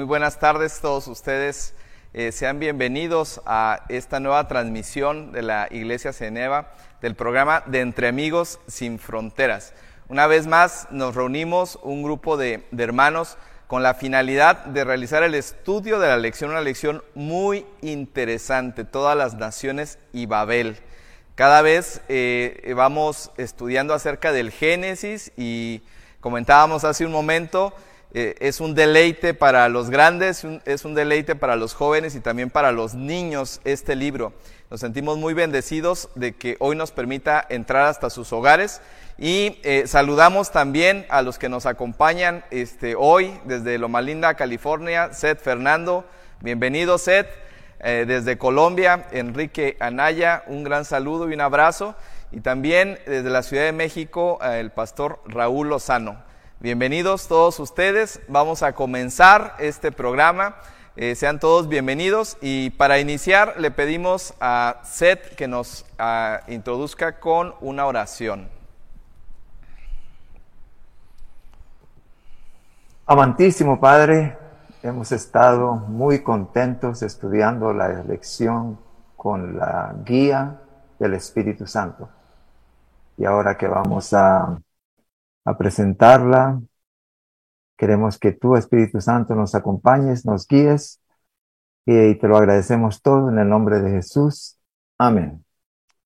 Muy buenas tardes todos ustedes. Eh, sean bienvenidos a esta nueva transmisión de la Iglesia Ceneva del programa de Entre Amigos sin Fronteras. Una vez más nos reunimos un grupo de, hermanos con la finalidad de realizar el estudio de la lección, una lección muy interesante, todas las naciones y Babel. Cada vez eh, vamos estudiando acerca del Génesis y comentábamos hace un momento, eh, es un deleite para los grandes, es un deleite para los jóvenes y también para los niños este libro. Nos sentimos muy bendecidos de que hoy nos permita entrar hasta sus hogares y eh, saludamos también a los que nos acompañan este, hoy desde Loma Linda, California, Seth Fernando. Bienvenido, Seth. Eh, desde Colombia, Enrique Anaya, un gran saludo y un abrazo. Y también desde la Ciudad de México, el pastor Raúl Lozano. Bienvenidos todos ustedes. Vamos a comenzar este programa. Eh, sean todos bienvenidos y para iniciar le pedimos a Seth que nos ah, introduzca con una oración. Amantísimo Padre, hemos estado muy contentos estudiando la lección con la guía del Espíritu Santo. Y ahora que vamos a, a presentarla, queremos que tú, Espíritu Santo, nos acompañes, nos guíes y te lo agradecemos todo en el nombre de Jesús. Amén.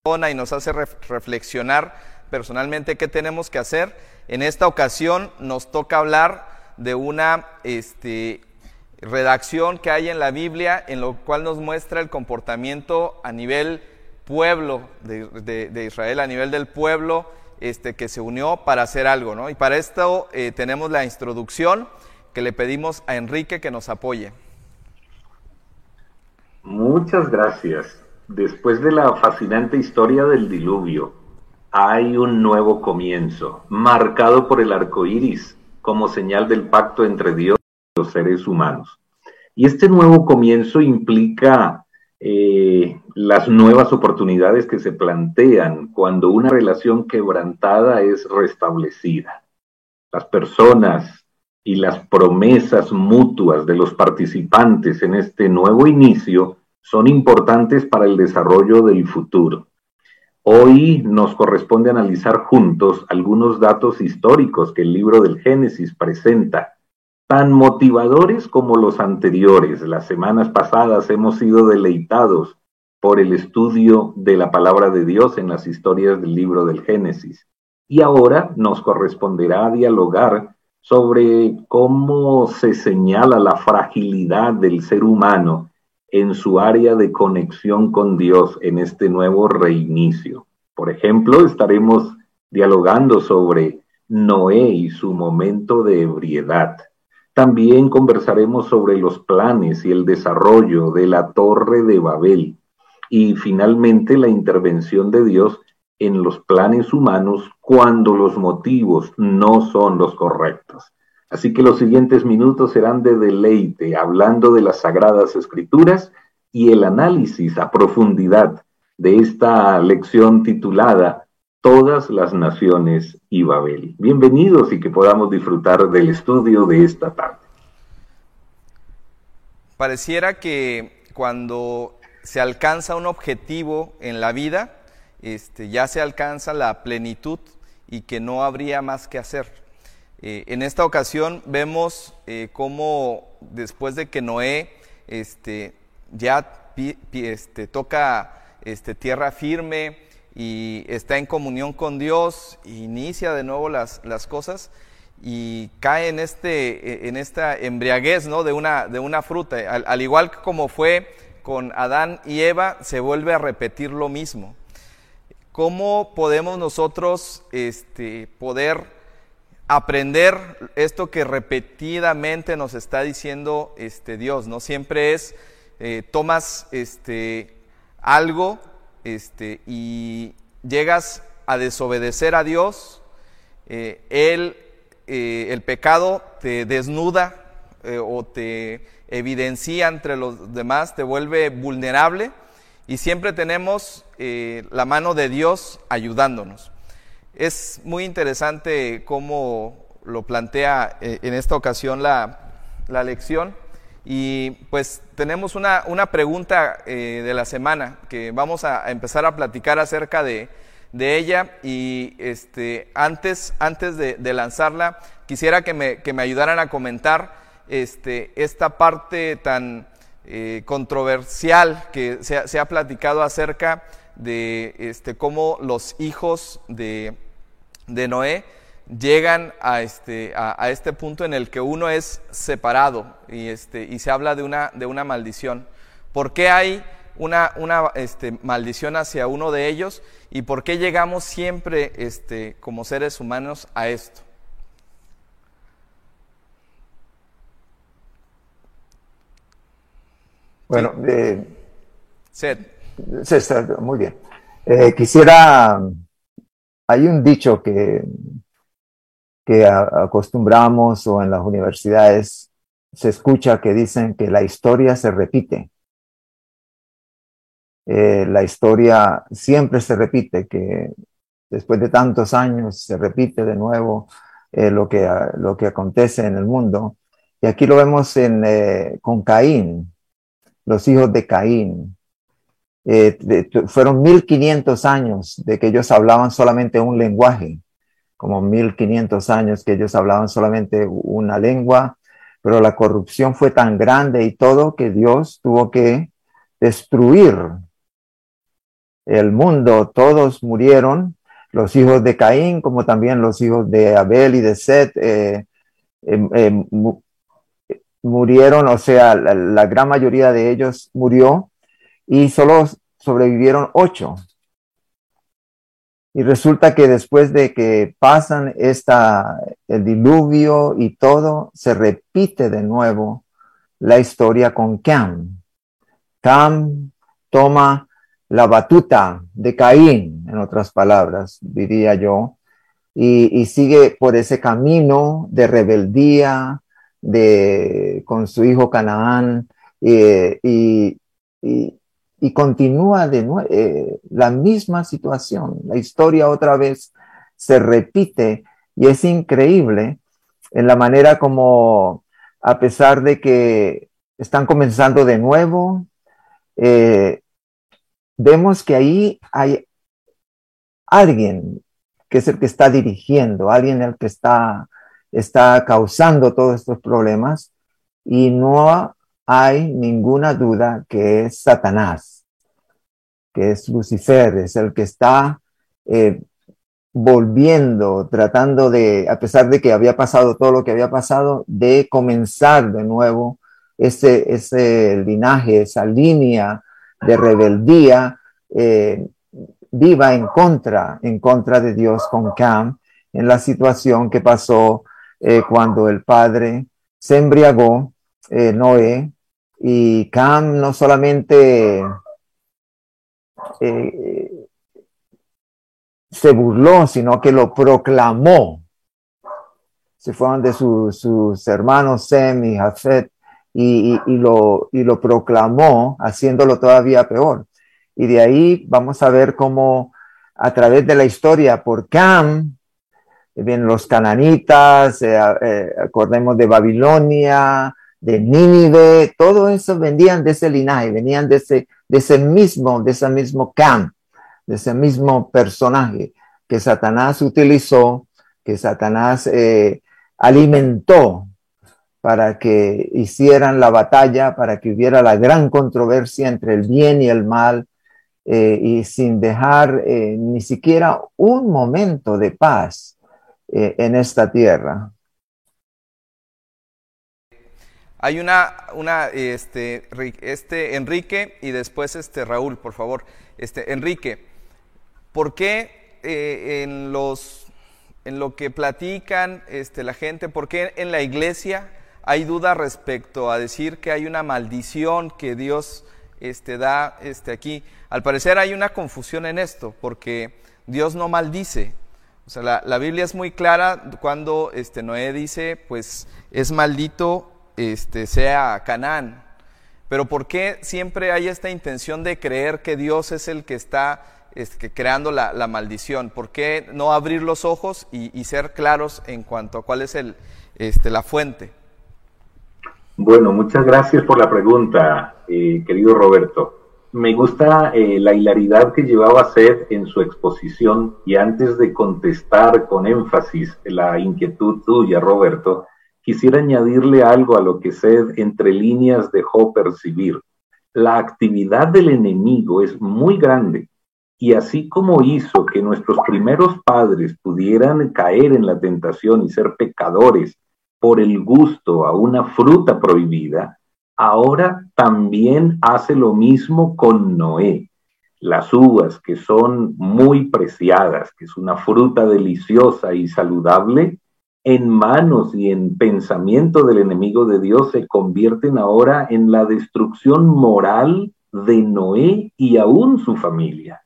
Y nos hace reflexionar personalmente qué tenemos que hacer. En esta ocasión nos toca hablar de una este, redacción que hay en la Biblia en lo cual nos muestra el comportamiento a nivel pueblo de, Israel, a nivel del pueblo este, que se unió para hacer algo. ¿no? Y para esto eh, tenemos la introducción que le pedimos a Enrique que nos apoye. Muchas gracias. Después de la fascinante historia del diluvio, hay un nuevo comienzo, marcado por el arco iris como señal del pacto entre Dios y los seres humanos. Y este nuevo comienzo implica eh, las nuevas oportunidades que se plantean cuando una relación quebrantada es restablecida. Las personas y las promesas mutuas de los participantes en este nuevo inicio son importantes para el desarrollo del futuro. Hoy nos corresponde analizar juntos algunos datos históricos que el libro del Génesis presenta, tan motivadores como los anteriores. Las semanas pasadas hemos sido deleitados por el estudio de la palabra de Dios en las historias del libro del Génesis. Y ahora nos corresponderá dialogar sobre cómo se señala la fragilidad del ser humano en su área de conexión con Dios en este nuevo reinicio. Por ejemplo, estaremos dialogando sobre Noé y su momento de ebriedad. También conversaremos sobre los planes y el desarrollo de la Torre de Babel y finalmente la intervención de Dios en los planes humanos cuando los motivos no son los correctos. Así que los siguientes minutos serán de deleite, hablando de las sagradas escrituras y el análisis a profundidad de esta lección titulada Todas las Naciones y Babel. Bienvenidos y que podamos disfrutar del estudio de esta tarde. Pareciera que cuando se alcanza un objetivo en la vida, este, ya se alcanza la plenitud y que no habría más que hacer. Eh, en esta ocasión vemos eh, cómo después de que Noé este, ya este, toca este, tierra firme y está en comunión con Dios, inicia de nuevo las, las cosas y cae en, este, en esta embriaguez ¿no? de, una, de una fruta. Al, al igual como fue con Adán y Eva, se vuelve a repetir lo mismo. ¿Cómo podemos nosotros este, poder aprender esto que repetidamente nos está diciendo este Dios, ¿no? Siempre es, eh, tomas este, algo este, y llegas a desobedecer a Dios, eh, él, eh, el pecado te desnuda o te evidencia entre los demás, te vuelve vulnerable y siempre tenemos la mano de Dios ayudándonos. Es muy interesante cómo lo plantea eh, en esta ocasión la, lección Y pues tenemos una, una pregunta eh, de la semana que vamos a, empezar a platicar acerca de, de ella y este, antes, antes de, de lanzarla quisiera que me, que me, ayudaran a comentar este, esta parte tan eh, controversial que se, ha platicado acerca de este, cómo los hijos de, Noé llegan a este, a, este punto en el que uno es separado y, este, y se habla de una, maldición. ¿Por qué hay una, una este, maldición hacia uno de ellos y por qué llegamos siempre este, como seres humanos a esto? Bueno, eh, Sed. muy bien. Eh, quisiera, hay un dicho que que acostumbramos o en las universidades se escucha que dicen que la historia se repite. Eh, la historia siempre se repite, que después de tantos años se repite de nuevo eh, lo, que, lo que acontece en el mundo. Y aquí lo vemos en, eh, con Caín, los hijos de Caín. fueron 1500 años de que ellos hablaban solamente un lenguaje como 1500 años que ellos hablaban solamente una lengua, pero la corrupción fue tan grande y todo que Dios tuvo que destruir el mundo. Todos murieron, los hijos de Caín, como también los hijos de Abel y de Seth, eh, em, em, murieron, o sea, la, gran mayoría de ellos murió y solo sobrevivieron ocho. Y resulta que después de que pasan esta, el diluvio y todo, se repite de nuevo la historia con Cam. Cam toma la batuta de Caín, en otras palabras, diría yo, y, sigue por ese camino de rebeldía de, con su hijo Canaán eh, y, y continúa de eh, la misma situación. La historia otra vez se repite y es increíble en la manera como, a pesar de que están comenzando de nuevo, eh, vemos que ahí hay alguien que es el que está dirigiendo, alguien el que está, está causando todos estos problemas y no hay ninguna duda que es Satanás que es Lucifer, es el que está eh, volviendo, tratando de, a pesar de que había pasado todo lo que había pasado, de comenzar de nuevo ese, ese linaje, esa línea de rebeldía eh, viva en contra, en contra de Dios con Cam, en la situación que pasó eh, cuando el padre se embriagó, Noé, y Cam no solamente eh, se burló, sino que lo proclamó. Se fueron de sus hermanos Sem y Jafet y, lo, y lo proclamó, haciéndolo todavía peor. Y de ahí vamos a ver cómo a través de la historia por Cam, bien los cananitas, eh, eh, acordemos de Babilonia, de Nínive, todo eso vendían de ese linaje, venían de ese, de ese mismo, de ese mismo camp, de ese mismo personaje que Satanás utilizó, que Satanás eh, alimentó para que hicieran la batalla, para que hubiera la gran controversia entre el bien y el mal, eh, y sin dejar eh, ni siquiera un momento de paz en esta tierra. Hay una, una este, este, Enrique y después este Raúl, por favor. Este, Enrique, ¿por qué eh, en, los, en lo que platican este, la gente, por qué en la iglesia hay duda respecto a decir que hay una maldición que Dios este, da este, aquí? Al parecer hay una confusión en esto, porque Dios no maldice. O sea, la, la Biblia es muy clara cuando este, Noé dice, pues es maldito este, sea Canaán. Pero ¿por qué siempre hay esta intención de creer que Dios es el que está este, creando la, maldición? ¿Por qué no abrir los ojos y, ser claros en cuanto a cuál es el, este, la fuente? Bueno, muchas gracias por la pregunta, eh, querido Roberto. Me gusta eh, la hilaridad que llevaba Seth en su exposición y antes de contestar con énfasis la inquietud tuya, Roberto, quisiera añadirle algo a lo que Seth entre líneas dejó percibir. La actividad del enemigo es muy grande y así como hizo que nuestros primeros padres pudieran caer en la tentación y ser pecadores por el gusto a una fruta prohibida, ahora también hace lo mismo con Noé. Las uvas, que son muy preciadas, que es una fruta deliciosa y saludable, en manos y en pensamiento del enemigo de Dios se convierten ahora en la destrucción moral de Noé y aún su familia.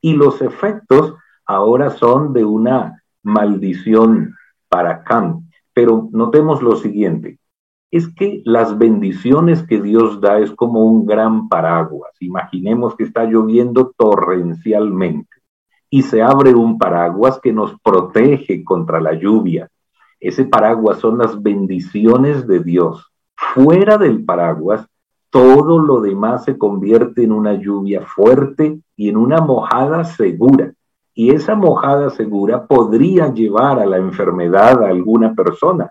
Y los efectos ahora son de una maldición para Cam. Pero notemos lo siguiente, es que las bendiciones que Dios da es como un gran paraguas. Imaginemos que está lloviendo torrencialmente y se abre un paraguas que nos protege contra la lluvia. Ese paraguas son las bendiciones de Dios. Fuera del paraguas, todo lo demás se convierte en una lluvia fuerte y en una mojada segura. Y esa mojada segura podría llevar a la enfermedad a alguna persona.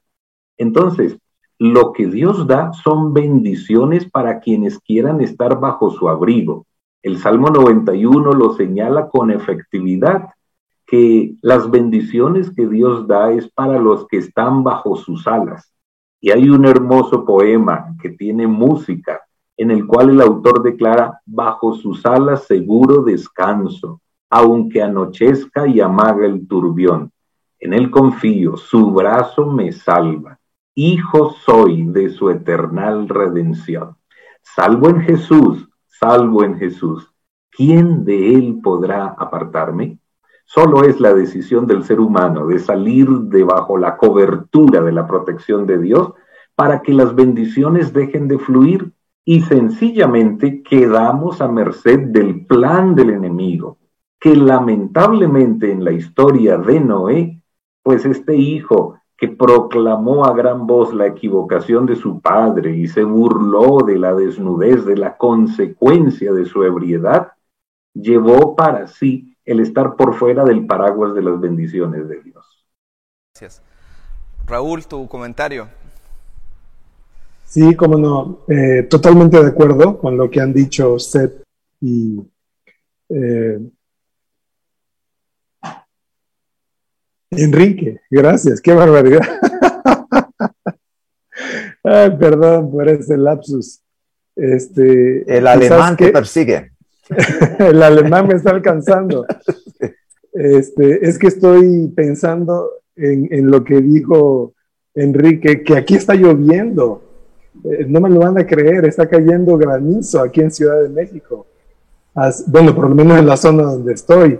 Entonces, lo que Dios da son bendiciones para quienes quieran estar bajo su abrigo. El Salmo 91 lo señala con efectividad, que las bendiciones que Dios da es para los que están bajo sus alas. Y hay un hermoso poema que tiene música en el cual el autor declara, bajo sus alas seguro descanso, aunque anochezca y amaga el turbión. En él confío, su brazo me salva hijo soy de su eternal redención. Salvo en Jesús, salvo en Jesús. ¿Quién de él podrá apartarme? Solo es la decisión del ser humano de salir debajo la cobertura de la protección de Dios para que las bendiciones dejen de fluir y sencillamente quedamos a merced del plan del enemigo, que lamentablemente en la historia de Noé, pues este hijo que proclamó a gran voz la equivocación de su padre y se burló de la desnudez, de la consecuencia de su ebriedad, llevó para sí el estar por fuera del paraguas de las bendiciones de Dios. Gracias. Raúl, tu comentario. Sí, como no, eh, totalmente de acuerdo con lo que han dicho Seth y eh, Enrique, gracias, qué barbaridad. Ay, perdón por ese lapsus. Este, el alemán que persigue. el alemán me está alcanzando. Este, es que estoy pensando en, en, lo que dijo Enrique, que aquí está lloviendo. Eh, no me lo van a creer, está cayendo granizo aquí en Ciudad de México. bueno, por lo menos en la zona donde estoy.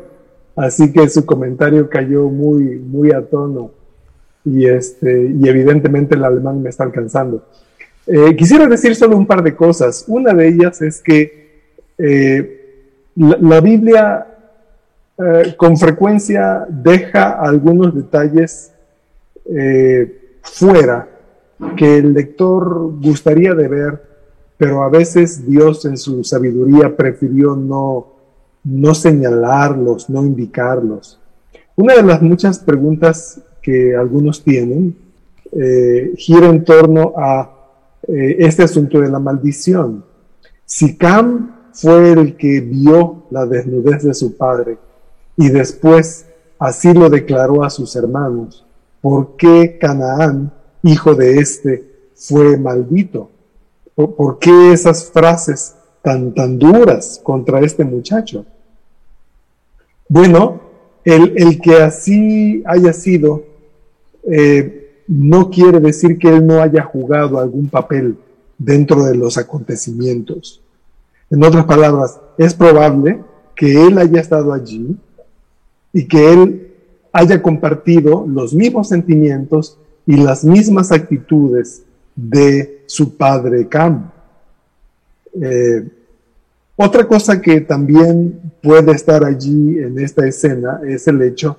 Así que su comentario cayó muy, muy a tono y, este, y evidentemente el alemán me está alcanzando. Eh, quisiera decir solo un par de cosas. Una de ellas es que eh, la, Biblia eh, con frecuencia deja algunos detalles fuera que el lector gustaría de ver, pero a veces Dios en su sabiduría prefirió no, no señalarlos, no indicarlos. Una de las muchas preguntas que algunos tienen eh, gira en torno a eh, este asunto de la maldición. Si Cam fue el que vio la desnudez de su padre y después así lo declaró a sus hermanos, ¿por qué Canaán, hijo de este, fue maldito? ¿Por, qué esas frases tan, tan duras contra este muchacho? Bueno, el, que así haya sido eh, no quiere decir que él no haya jugado algún papel dentro de los acontecimientos. En otras palabras, es probable que él haya estado allí y que él haya compartido los mismos sentimientos y las mismas actitudes de su padre Cam. Eh, otra cosa que también puede estar allí en esta escena es el hecho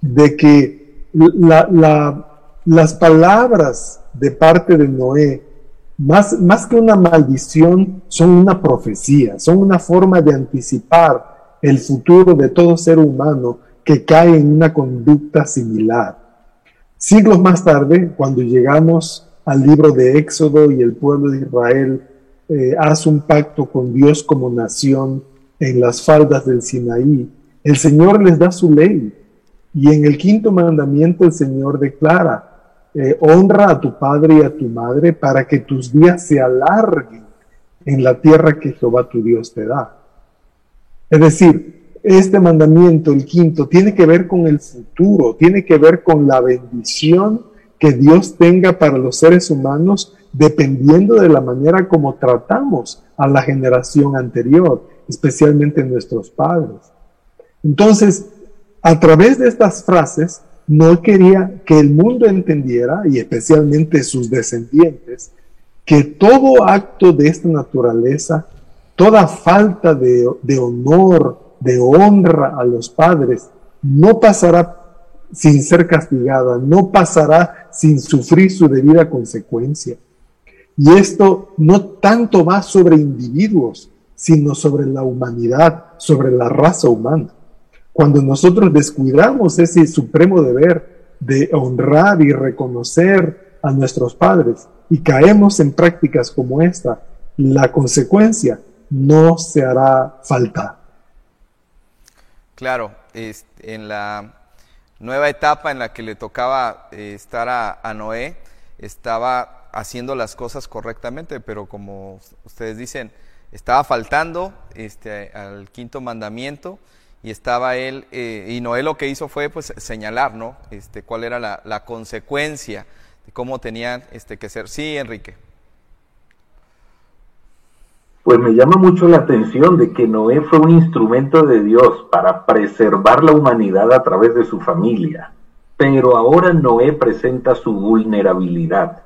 de que las palabras de parte de Noé más, más que una maldición, son una profecía, son una forma de anticipar el futuro de todo ser humano que cae en una conducta similar. Siglos más tarde, cuando llegamos al libro de Éxodo y el pueblo de Israel eh, hace un pacto con Dios como nación en las faldas del Sinaí, el Señor les da su ley. Y en el quinto mandamiento el Señor declara, eh, honra a tu padre y a tu madre para que tus días se alarguen en la tierra que Jehová tu Dios te da. Es decir, este mandamiento, el quinto, tiene que ver con el futuro, tiene que ver con la bendición que Dios tenga para los seres humanos dependiendo de la manera como tratamos a la generación anterior, especialmente nuestros padres. Entonces, a través de estas frases, no quería que el mundo entendiera, y especialmente sus descendientes, que todo acto de esta naturaleza, toda falta de, de honor, de honra a los padres no pasará sin ser castigada, no pasará sin sufrir su debida consecuencia. Y esto no tanto va sobre individuos, sino sobre la humanidad, sobre la raza humana. Cuando nosotros descuidamos ese supremo deber de honrar y reconocer a nuestros padres y caemos en prácticas como esta, la consecuencia no se hará falta. Claro, en la nueva etapa en la que le tocaba eh, estar a, Noé, estaba haciendo las cosas correctamente, pero como ustedes dicen, estaba faltando este, al quinto mandamiento y estaba él, eh, y Noé lo que hizo fue pues señalar, ¿no? Este, cuál era la, la consecuencia de cómo tenían este, que ser. Sí, Enrique pues me llama mucho la atención de que Noé fue un instrumento de Dios para preservar la humanidad a través de su familia. Pero ahora Noé presenta su vulnerabilidad.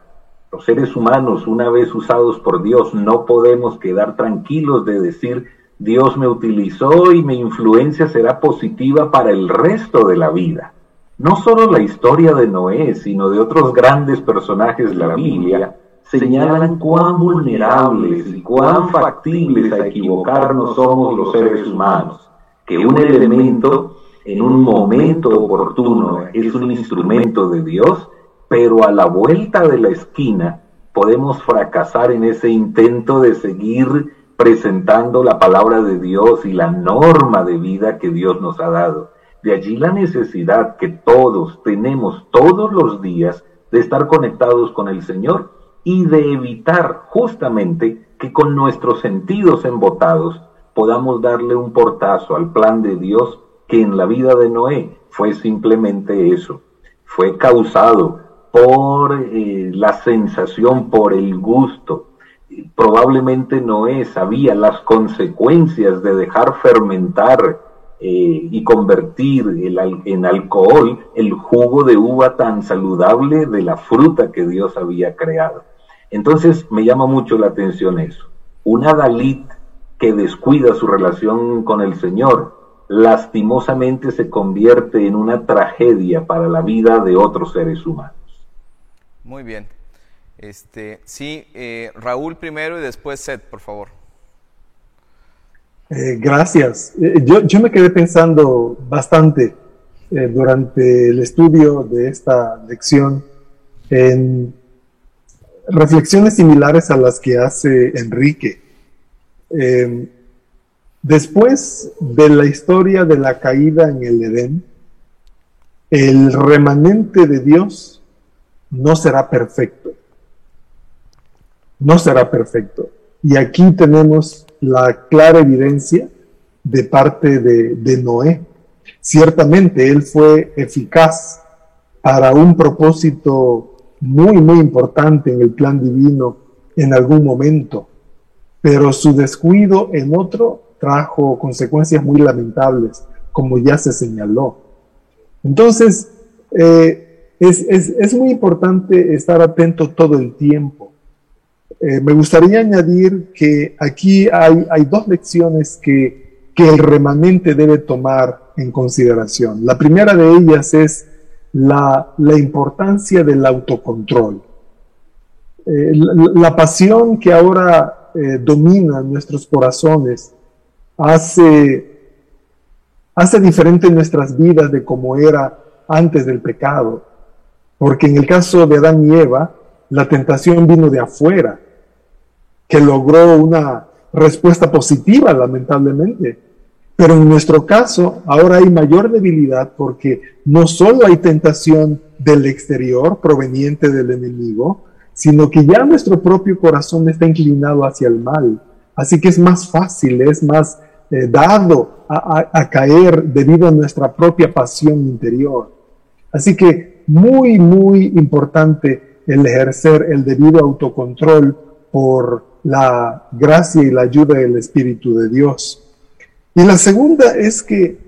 Los seres humanos, una vez usados por Dios, no podemos quedar tranquilos de decir, Dios me utilizó y mi influencia será positiva para el resto de la vida. No solo la historia de Noé, sino de otros grandes personajes de la Biblia señalan cuán vulnerables y cuán factibles a equivocarnos somos los seres humanos, que un elemento en un momento oportuno es un instrumento de Dios, pero a la vuelta de la esquina podemos fracasar en ese intento de seguir presentando la palabra de Dios y la norma de vida que Dios nos ha dado. De allí la necesidad que todos tenemos todos los días de estar conectados con el Señor y de evitar justamente que con nuestros sentidos embotados podamos darle un portazo al plan de Dios que en la vida de Noé fue simplemente eso, fue causado por eh, la sensación, por el gusto. Probablemente Noé sabía las consecuencias de dejar fermentar eh, y convertir en alcohol el jugo de uva tan saludable de la fruta que Dios había creado. Entonces me llama mucho la atención eso. Una Dalit que descuida su relación con el Señor, lastimosamente se convierte en una tragedia para la vida de otros seres humanos. Muy bien. Este, sí, eh, Raúl primero y después Seth, por favor. Eh, gracias. Eh, yo, yo, me quedé pensando bastante durante el estudio de esta lección en reflexiones similares a las que hace Enrique. Después de la historia de la caída en el Edén, el remanente de Dios no será perfecto. No será perfecto. Y aquí tenemos la clara evidencia de parte de, Noé. Ciertamente él fue eficaz para un propósito muy, muy importante en el plan divino en algún momento, pero su descuido en otro trajo consecuencias muy lamentables, como ya se señaló. Entonces, eh, es, muy importante estar atento todo el tiempo. Eh, me gustaría añadir que aquí hay, dos lecciones que, que el remanente debe tomar en consideración. La primera de ellas es la, importancia del autocontrol. eh, la, pasión que ahora eh, domina nuestros corazones hace, hace diferente nuestras vidas de como era antes del pecado. Porque en el caso de Adán y Eva, la tentación vino de afuera, que logró una respuesta positiva, lamentablemente. Pero en nuestro caso, ahora hay mayor debilidad porque no solo hay tentación del exterior proveniente del enemigo, sino que ya nuestro propio corazón está inclinado hacia el mal. Así que es más fácil, es más eh, dado a, caer debido a nuestra propia pasión interior. Así que muy, muy importante el ejercer el debido autocontrol por la gracia y la ayuda del Espíritu de Dios. Y la segunda es que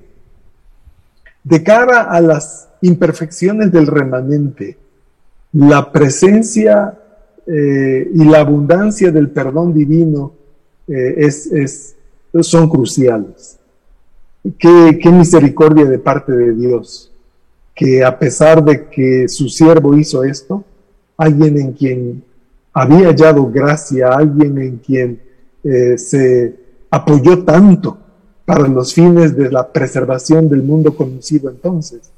de cara a las imperfecciones del remanente, la presencia eh, y la abundancia del perdón divino eh, es, son cruciales. Qué, qué misericordia de parte de Dios, que a pesar de que su siervo hizo esto, alguien en quien había hallado gracia, alguien en quien eh, se apoyó tanto para los fines de la preservación del mundo conocido entonces.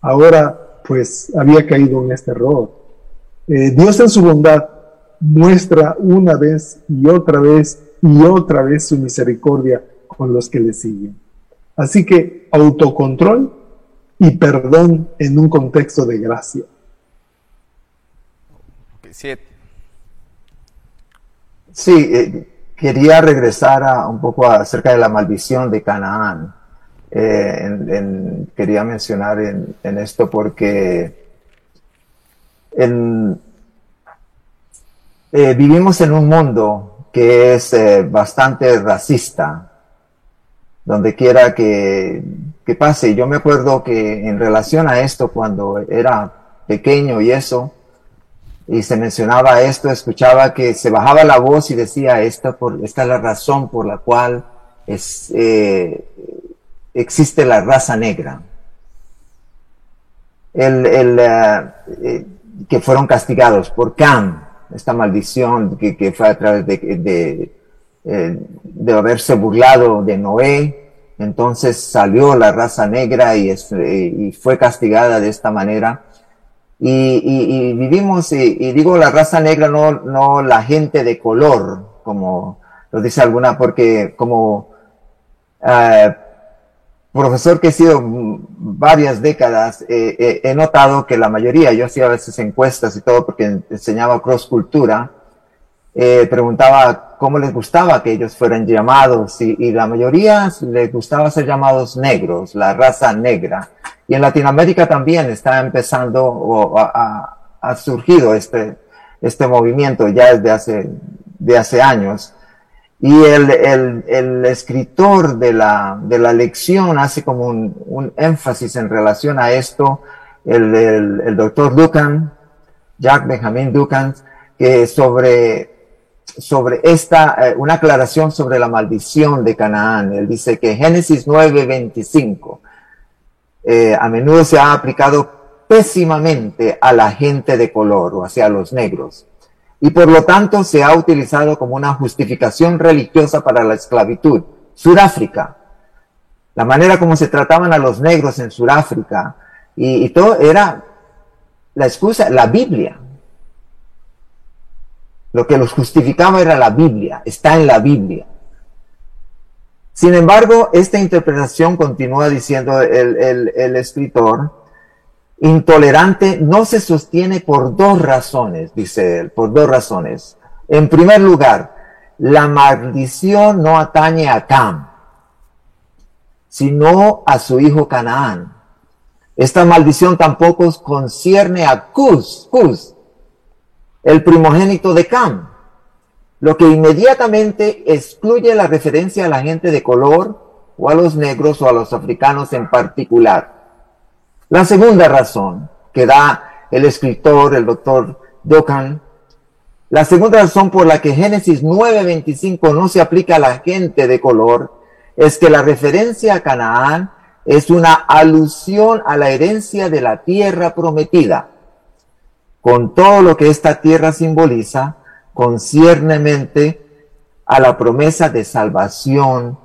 Ahora, pues, había caído en este error. Eh, Dios en su bondad muestra una vez y otra vez y otra vez su misericordia con los que le siguen. Así que autocontrol y perdón en un contexto de gracia. Sí, eh, quería regresar a, un poco acerca de la maldición de Canaán. Eh, quería mencionar en, esto porque eh, vivimos en un mundo que es bastante racista, donde quiera que, que pase. Yo me acuerdo que en relación a esto, cuando era pequeño y eso, y se mencionaba esto, escuchaba que se bajaba la voz y decía, esta, por, esta es la razón por la cual es, eh, existe la raza negra. El, el, eh, eh, que fueron castigados por Cam, esta maldición que, que fue a través de, de, de, haberse burlado de Noé. Entonces salió la raza negra y, y fue castigada de esta manera. Y, vivimos, y, digo la raza negra, no, no la gente de color, como lo dice alguna, porque como eh, profesor que he sido varias décadas, eh, eh, he notado que la mayoría, yo hacía a veces encuestas y todo porque enseñaba cross cultura, preguntaba cómo les gustaba que ellos fueran llamados y, la mayoría les gustaba ser llamados negros, la raza negra. Y en Latinoamérica también está empezando o ha, surgido este, este movimiento ya desde hace, de hace años. Y el, el, el escritor de la, de la lección hace como un, un énfasis en relación a esto, el, el doctor Dukan, Jack Benjamin Dukan, que sobre, sobre esta, eh, una aclaración sobre la maldición de Canaán. Él dice que Génesis 9:25 eh, a menudo se ha aplicado pésimamente a la gente de color o hacia los negros y por lo tanto se ha utilizado como una justificación religiosa para la esclavitud. Sudáfrica, la manera como se trataban a los negros en Sudáfrica y, y todo era la excusa, la Biblia. Lo que los justificaba era la Biblia, está en la Biblia. Sin embargo, esta interpretación continúa diciendo el, escritor, intolerante no se sostiene por dos razones, dice él, por dos razones. En primer lugar, la maldición no atañe a Cam, sino a su hijo Canaán. Esta maldición tampoco concierne a Cus, Cus, el primogénito de Cam lo que inmediatamente excluye la referencia a la gente de color o a los negros o a los africanos en particular. La segunda razón que da el escritor, el doctor Dokan, la segunda razón por la que Génesis 9:25 no se aplica a la gente de color es que la referencia a Canaán es una alusión a la herencia de la tierra prometida. Con todo lo que esta tierra simboliza, conciernemente a la promesa de salvación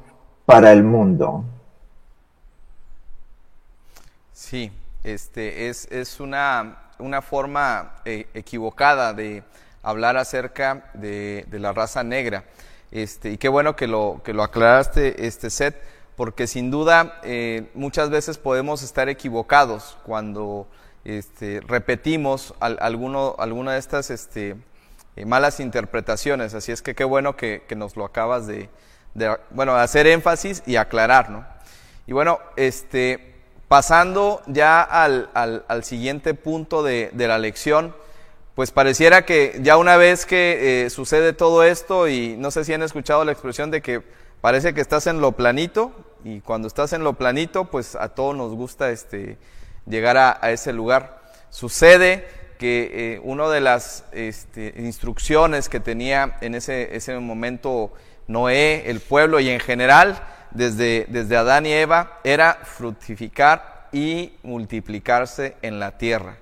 para el mundo. Sí, este es, es una, una, forma eh, equivocada de hablar acerca de, de, la raza negra. Este, y qué bueno que lo, que lo aclaraste, este set, porque sin duda eh, muchas veces podemos estar equivocados cuando este, repetimos alguna de estas este, eh, malas interpretaciones. Así es que qué bueno que, nos lo acabas de, bueno, hacer énfasis y aclarar, ¿no? Y bueno, este, pasando ya al, siguiente punto de, de, la lección, pues pareciera que ya una vez que eh, sucede todo esto, y no sé si han escuchado la expresión de que parece que estás en lo planito, y cuando estás en lo planito, pues a todos nos gusta este, llegar a, ese lugar. Sucede que eh, una de las este, instrucciones que tenía en ese, ese momento Noé, el pueblo y en general, desde, desde Adán y Eva, era fructificar y multiplicarse en la tierra.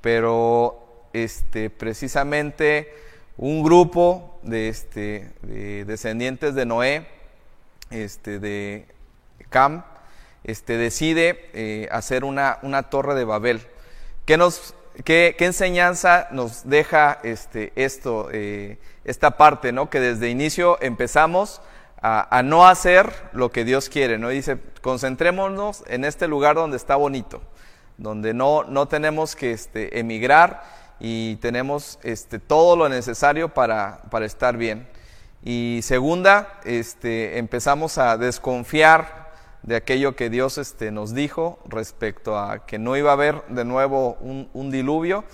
Pero este, precisamente un grupo de, este, de descendientes de Noé, este, de Cam, este, decide eh, hacer una, torre de Babel. ¿Qué, enseñanza nos deja este, esto, eh, esta parte, ¿no? que desde inicio empezamos a, no hacer lo que Dios quiere? ¿no? dice, concentrémonos en este lugar donde está bonito, donde no, tenemos que este, emigrar y tenemos todo lo necesario para, estar bien. Y segunda, empezamos a desconfiar de aquello que Dios este, nos dijo respecto a que no iba a haber de nuevo un, diluvio,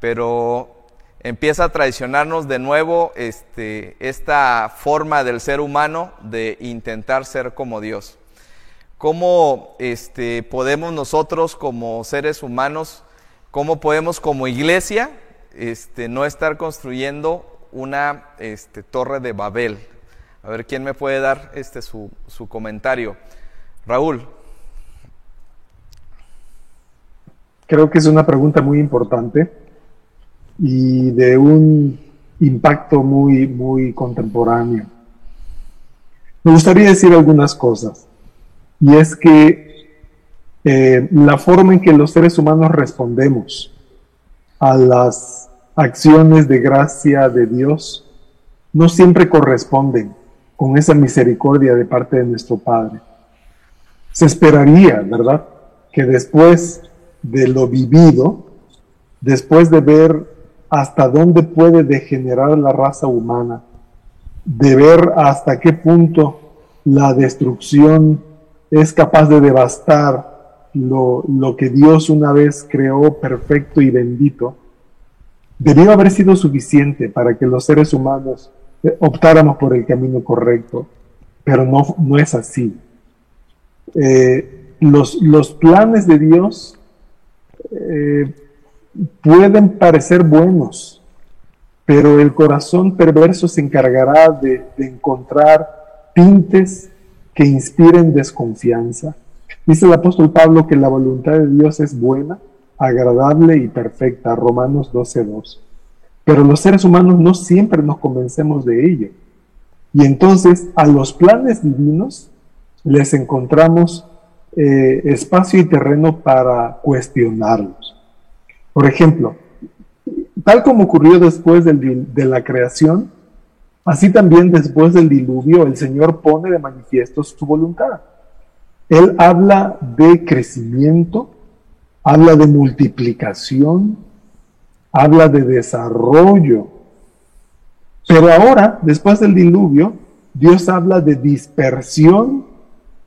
pero empieza a traicionarnos de nuevo este, esta forma del ser humano de intentar ser como Dios. ¿Cómo este, podemos nosotros como seres humanos, cómo podemos como iglesia este, no estar construyendo una este, torre de Babel? A ver, ¿quién me puede dar este, su comentario? Raúl. Creo que es una pregunta muy importante y de un impacto muy, muy contemporáneo. Me gustaría decir algunas cosas. Y es que eh, la forma en que los seres humanos respondemos a las acciones de gracia de Dios no siempre corresponden con esa misericordia de parte de nuestro Padre. Se esperaría, ¿verdad? Que después de lo vivido, después de ver hasta dónde puede degenerar la raza humana, de ver hasta qué punto la destrucción es capaz de devastar lo, lo, que Dios una vez creó perfecto y bendito, debió haber sido suficiente para que los seres humanos optáramos por el camino correcto, pero no, no es así eh, los, los, planes de Dios eh, pueden parecer buenos, pero el corazón perverso se encargará de, de encontrar tintes que inspiren desconfianza. Dice el apóstol Pablo que la voluntad de Dios es buena, agradable y perfecta, Romanos 12.2. Pero los seres humanos no siempre nos convencemos de ello. Y entonces a los planes divinos les encontramos eh, espacio y terreno para cuestionarlos. Por ejemplo, tal como ocurrió después del, de la creación, así también después del diluvio el Señor pone de manifiesto su voluntad. Él habla de crecimiento, habla de multiplicación, habla de desarrollo. Pero ahora, después del diluvio, Dios habla de dispersión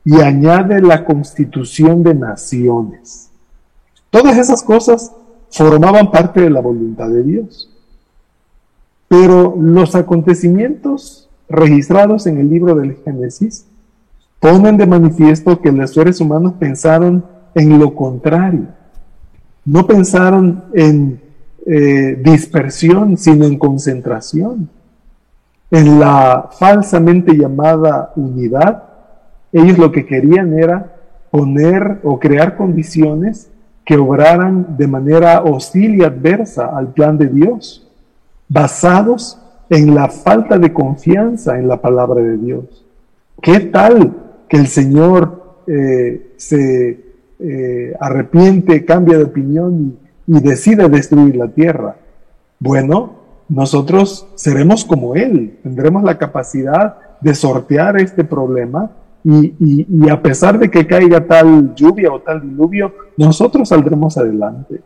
y añade la constitución de naciones. Todas esas cosas formaban parte de la voluntad de Dios. Pero los acontecimientos registrados en el libro del Génesis ponen de manifiesto que los seres humanos pensaron en lo contrario. No pensaron en eh, dispersión, sino en concentración. En la falsamente llamada unidad ellos lo que querían era poner o crear condiciones que obraran de manera hostil y adversa al plan de Dios, basados en la falta de confianza en la palabra de Dios. ¿Qué tal que el Señor eh, se eh, arrepiente, cambia de opinión y, y decide destruir la tierra? Bueno, nosotros seremos como Él, tendremos la capacidad de sortear este problema y, a pesar de que caiga tal lluvia o tal diluvio, nosotros saldremos adelante.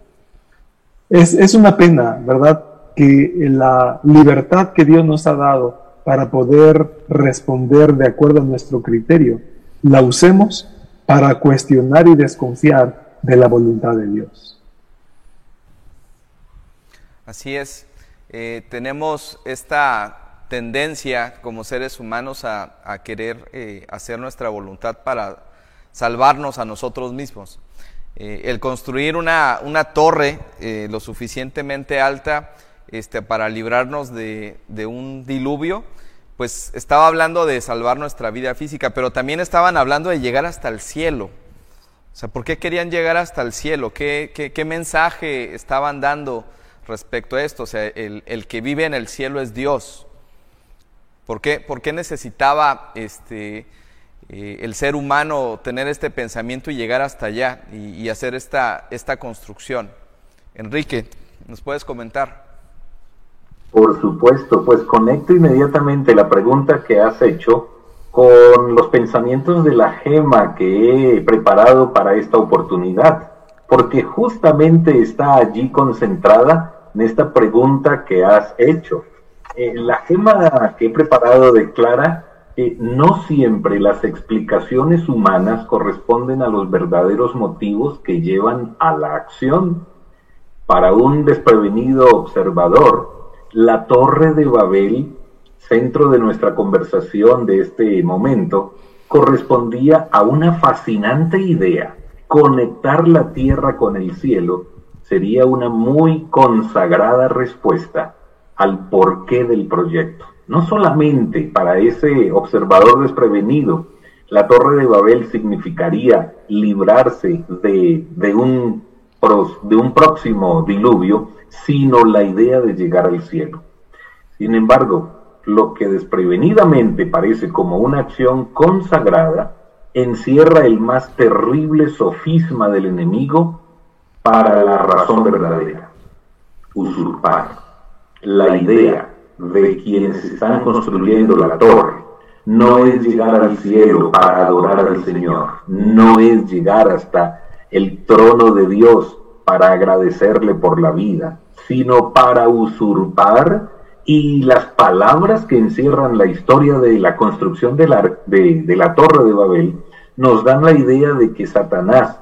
Es, es una pena, ¿verdad? Que la libertad que Dios nos ha dado para poder responder de acuerdo a nuestro criterio, la usemos para cuestionar y desconfiar de la voluntad de Dios. Así es. Eh, tenemos esta tendencia como seres humanos a, querer eh, hacer nuestra voluntad para salvarnos a nosotros mismos. Eh, el construir una, una torre eh, lo suficientemente alta este, para librarnos de, un diluvio, pues estaba hablando de salvar nuestra vida física, pero también estaban hablando de llegar hasta el cielo. O sea, ¿por qué querían llegar hasta el cielo? ¿Qué, qué, qué mensaje estaban dando respecto a esto? O sea, el, el que vive en el cielo es Dios. ¿Por qué, necesitaba este, eh, el ser humano tener este pensamiento y llegar hasta allá y, hacer esta, esta construcción? Enrique, ¿nos puedes comentar? Por supuesto, pues conecto inmediatamente la pregunta que has hecho con los pensamientos de la gema que he preparado para esta oportunidad, porque justamente está allí concentrada en esta pregunta que has hecho. Eh, la gema que he preparado declara que no siempre las explicaciones humanas corresponden a los verdaderos motivos que llevan a la acción. Para un desprevenido observador, la torre de Babel, centro de nuestra conversación de este momento, correspondía a una fascinante idea. Conectar la tierra con el cielo sería una muy consagrada respuesta al porqué del proyecto. No solamente para ese observador desprevenido, la Torre de Babel significaría librarse de, un, de un próximo diluvio, sino la idea de llegar al cielo. Sin embargo, lo que desprevenidamente parece como una acción consagrada, encierra el más terrible sofisma del enemigo para la razón verdadera, usurpar la idea de quienes están construyendo la torre no es llegar al cielo para adorar al Señor, no es llegar hasta el trono de Dios para agradecerle por la vida, sino para usurpar y las palabras que encierran la historia de la construcción de la, de, la torre de Babel nos dan la idea de que Satanás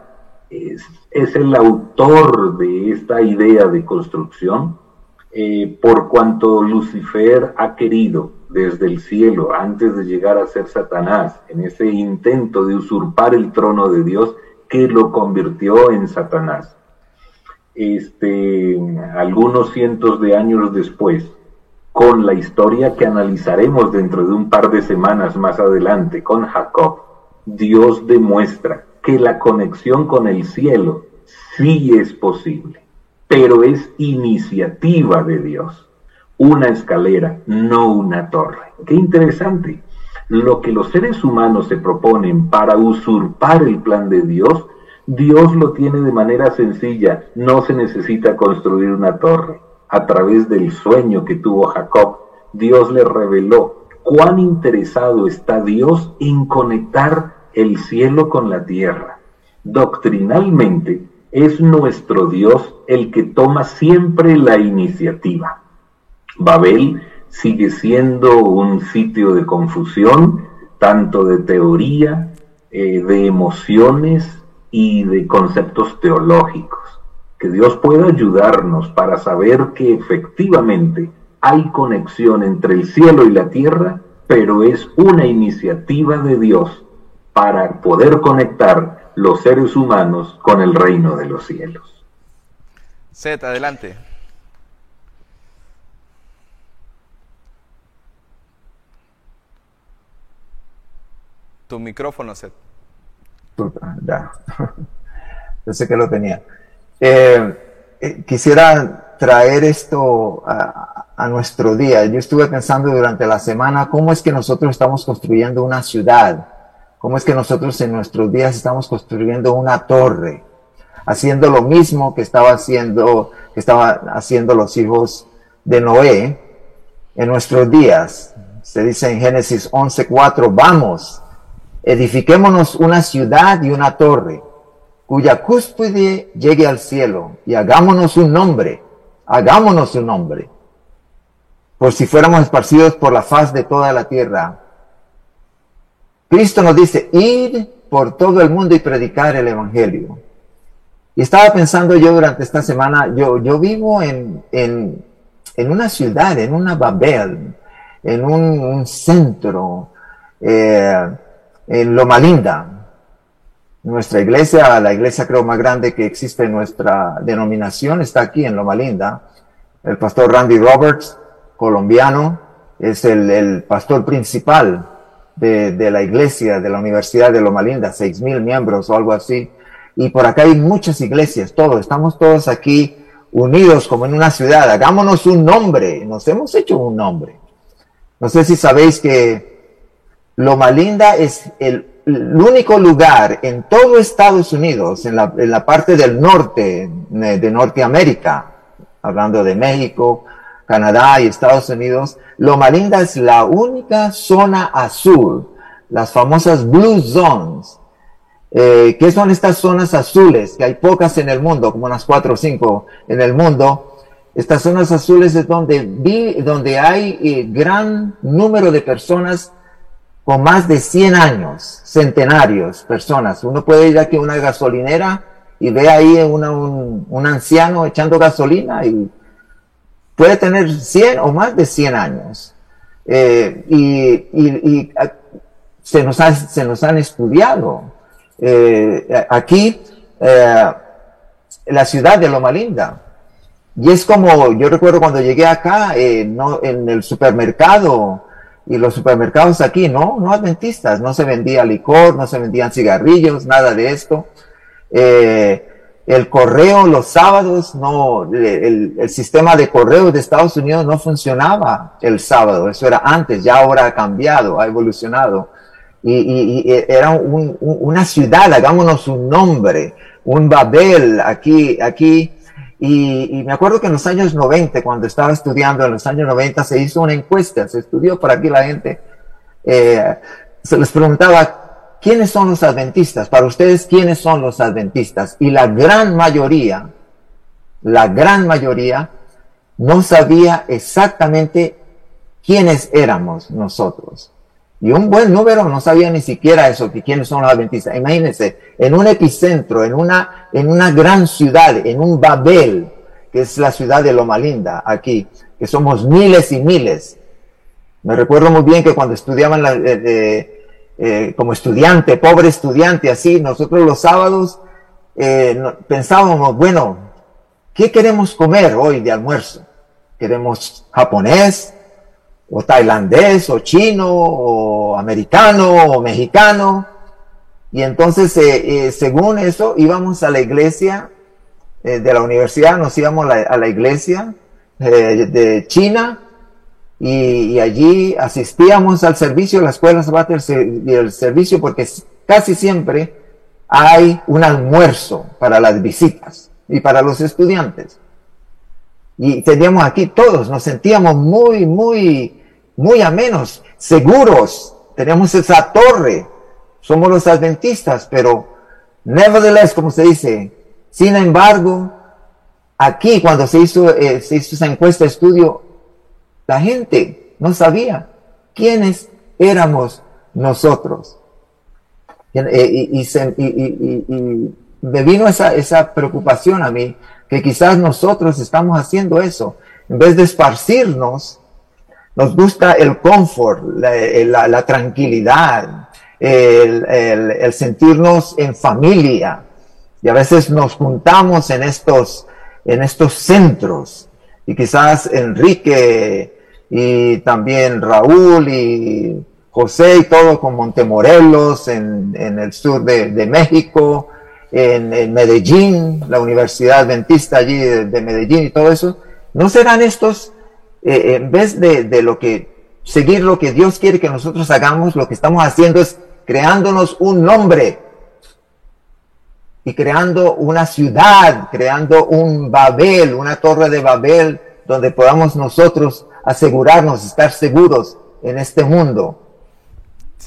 es, es el autor de esta idea de construcción eh, por cuanto Lucifer ha querido desde el cielo, antes de llegar a ser Satanás, en ese intento de usurpar el trono de Dios, que lo convirtió en Satanás. Este, algunos cientos de años después, con la historia que analizaremos dentro de un par de semanas más adelante con Jacob, Dios demuestra que la conexión con el cielo sí es posible pero es iniciativa de Dios. Una escalera, no una torre. Qué interesante. Lo que los seres humanos se proponen para usurpar el plan de Dios, Dios lo tiene de manera sencilla. No se necesita construir una torre. A través del sueño que tuvo Jacob, Dios le reveló cuán interesado está Dios en conectar el cielo con la tierra. Doctrinalmente, es nuestro Dios el que toma siempre la iniciativa. Babel sigue siendo un sitio de confusión, tanto de teoría, eh, de emociones y de conceptos teológicos. Que Dios pueda ayudarnos para saber que efectivamente hay conexión entre el cielo y la tierra, pero es una iniciativa de Dios para poder conectar los seres humanos con el reino de los cielos. Seth, adelante. Tu micrófono, Seth. Ya. Yo sé que lo tenía. Eh, eh, quisiera traer esto a, a, nuestro día. Yo estuve pensando durante la semana cómo es que nosotros estamos construyendo una ciudad, cómo es que nosotros en nuestros días estamos construyendo una torre, haciendo lo mismo que estaba haciendo, que estaba haciendo los hijos de Noé en nuestros días. Se dice en Génesis 11:4, vamos, edifiquémonos una ciudad y una torre cuya cúspide llegue al cielo, y hagámonos un nombre, hagámonos un nombre, por si fuéramos esparcidos por la faz de toda la tierra. Cristo nos dice, id por todo el mundo y predicar el Evangelio. Y estaba pensando yo durante esta semana, yo, yo vivo en, en, en una ciudad, en una Babel, en un, centro, eh, en Loma Linda, nuestra iglesia, la iglesia creo más grande que existe en nuestra denominación, está aquí en Loma Linda. El pastor Randy Roberts, colombiano, es el, pastor principal de, la iglesia de la Universidad de Loma Linda, seis mil miembros o algo así. Y por acá hay muchas iglesias, todos, estamos todos aquí unidos como en una ciudad. Hagámonos un nombre, nos hemos hecho un nombre. No sé si sabéis que Loma Linda es el único lugar en todo Estados Unidos, en la, parte del norte de Norteamérica, hablando de México, Canadá y Estados Unidos, Loma Linda es la única zona azul, las famosas Blue Zones. Eh, ¿Qué son estas zonas azules? Que hay pocas en el mundo, como unas cuatro o cinco en el mundo. Estas zonas azules es donde, vi, donde hay eh, gran número de personas con más de 100 años, centenarios, personas. Uno puede ir aquí a una gasolinera y ve ahí un, un, anciano echando gasolina y puede tener 100 o más de 100 años. Eh, y, se, nos se nos han estudiado. Eh, aquí, eh, la ciudad de Loma Linda. Y es como, yo recuerdo cuando llegué acá, no, en el supermercado, y los supermercados aquí, no, no adventistas, no se vendía licor, no se vendían cigarrillos, nada de esto. El correo los sábados, no, el, el, sistema de correo de Estados Unidos no funcionaba el sábado, eso era antes, ya ahora ha cambiado, ha evolucionado. Y, y, y era un, una ciudad, hagámonos un nombre, un Babel aquí, aquí y, me acuerdo que en los años 90, cuando estaba estudiando, en los años 90 se hizo una encuesta, se estudió por aquí la gente, eh, se les preguntaba, ¿quiénes son los adventistas? Para ustedes, ¿quiénes son los adventistas? Y la gran mayoría, la gran mayoría, no sabía exactamente quiénes éramos nosotros. Y un buen número no sabía ni siquiera eso, quiénes son los adventistas. Imagínense, en un epicentro, en una, en una gran ciudad, en un Babel, que es la ciudad de Loma Linda, aquí, que somos miles y miles. Me recuerdo muy bien que cuando estudiaban la, eh, eh, como estudiante, pobre estudiante, así, nosotros los sábados eh, pensábamos, bueno, ¿qué queremos comer hoy de almuerzo? ¿Queremos japonés? o tailandés, o chino, o americano, o mexicano. Y entonces, eh, según eso, íbamos a la iglesia de la universidad, nos íbamos a la, iglesia de China y, allí asistíamos al servicio, la escuela sabática y el servicio, porque casi siempre hay un almuerzo para las visitas y para los estudiantes. Y teníamos aquí todos, nos sentíamos muy, muy muy a menos, seguros. Tenemos esa torre. Somos los adventistas, pero nevertheless, como se dice, sin embargo, aquí cuando se hizo, eh, se hizo esa encuesta de estudio, la gente no sabía quiénes éramos nosotros. Y, y, me vino esa, esa preocupación a mí, que quizás nosotros estamos haciendo eso. En vez de esparcirnos, nos gusta el confort, la, tranquilidad, el, sentirnos en familia. Y a veces nos juntamos en estos, en estos centros. Y quizás Enrique y también Raúl y José y todo con Montemorelos en, en el sur de, México en, Medellín, la Universidad Adventista allí de, Medellín y todo eso, ¿no serán estos, eh, en vez de, de lo que, seguir lo que Dios quiere que nosotros hagamos, lo que estamos haciendo es creándonos un nombre y creando una ciudad, creando un Babel, una torre de Babel, donde podamos nosotros asegurarnos, estar seguros en este mundo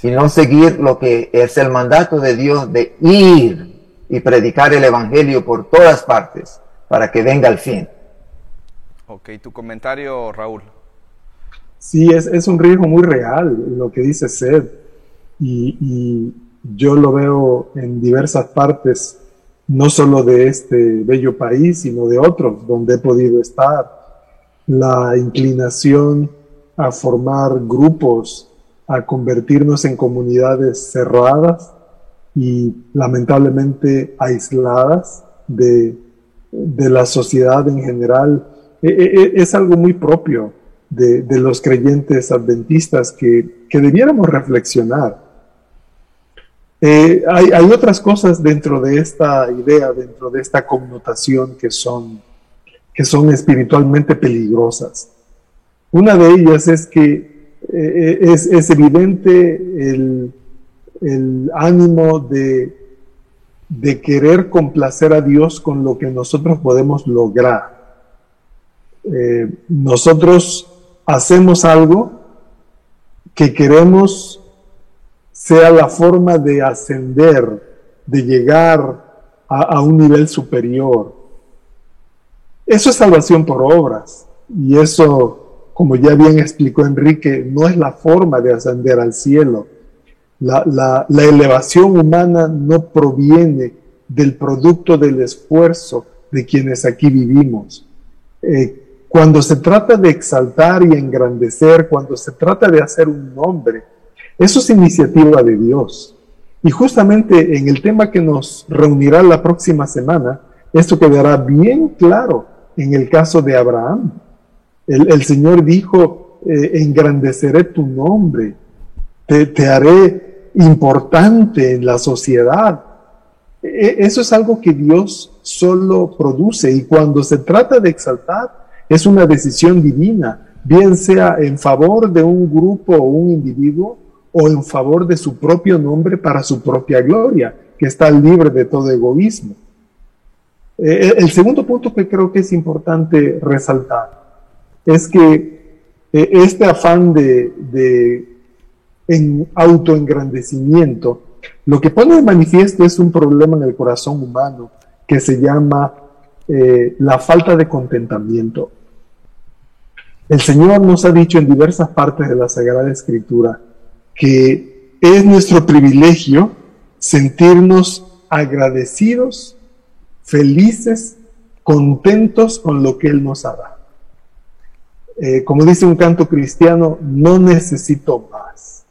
y no seguir lo que es el mandato de Dios de ir y predicar el Evangelio por todas partes para que venga el fin. Ok, tu comentario, Raúl. Sí, es, es un riesgo muy real lo que dice Sed y, y yo lo veo en diversas partes, no solo de este bello país, sino de otros donde he podido estar. La inclinación a formar grupos a convertirnos en comunidades cerradas y lamentablemente aisladas de, la sociedad en general. E, e, e, es algo muy propio de, los creyentes adventistas que, debiéramos reflexionar. Eh, hay, hay, otras cosas dentro de esta idea, dentro de esta connotación que son, que son espiritualmente peligrosas. Una de ellas es que eh, es, evidente el, ánimo de, de querer complacer a Dios con lo que nosotros podemos lograr. Eh, nosotros hacemos algo que queremos sea la forma de ascender, de llegar a, un nivel superior. Eso es salvación por obras y eso como ya bien explicó Enrique, no es la forma de ascender al cielo. La, elevación humana no proviene del producto del esfuerzo de quienes aquí vivimos. Eh, cuando se trata de exaltar y engrandecer, cuando se trata de hacer un nombre, eso es iniciativa de Dios. Y justamente en el tema que nos reunirá la próxima semana, esto quedará bien claro en el caso de Abraham. El, Señor dijo, eh, engrandeceré tu nombre, te, haré importante en la sociedad. E, eso es algo que Dios solo produce y cuando se trata de exaltar es una decisión divina, bien sea en favor de un grupo o un individuo o en favor de su propio nombre para su propia gloria, que está libre de todo egoísmo. E, el segundo punto que creo que es importante resaltar es que eh, este afán de, de en autoengrandecimiento, lo que pone de manifiesto es un problema en el corazón humano que se llama eh, la falta de contentamiento. El Señor nos ha dicho en diversas partes de la Sagrada Escritura que es nuestro privilegio sentirnos agradecidos, felices, contentos con lo que Él nos ha dado. Eh, como dice un canto cristiano, no necesito más.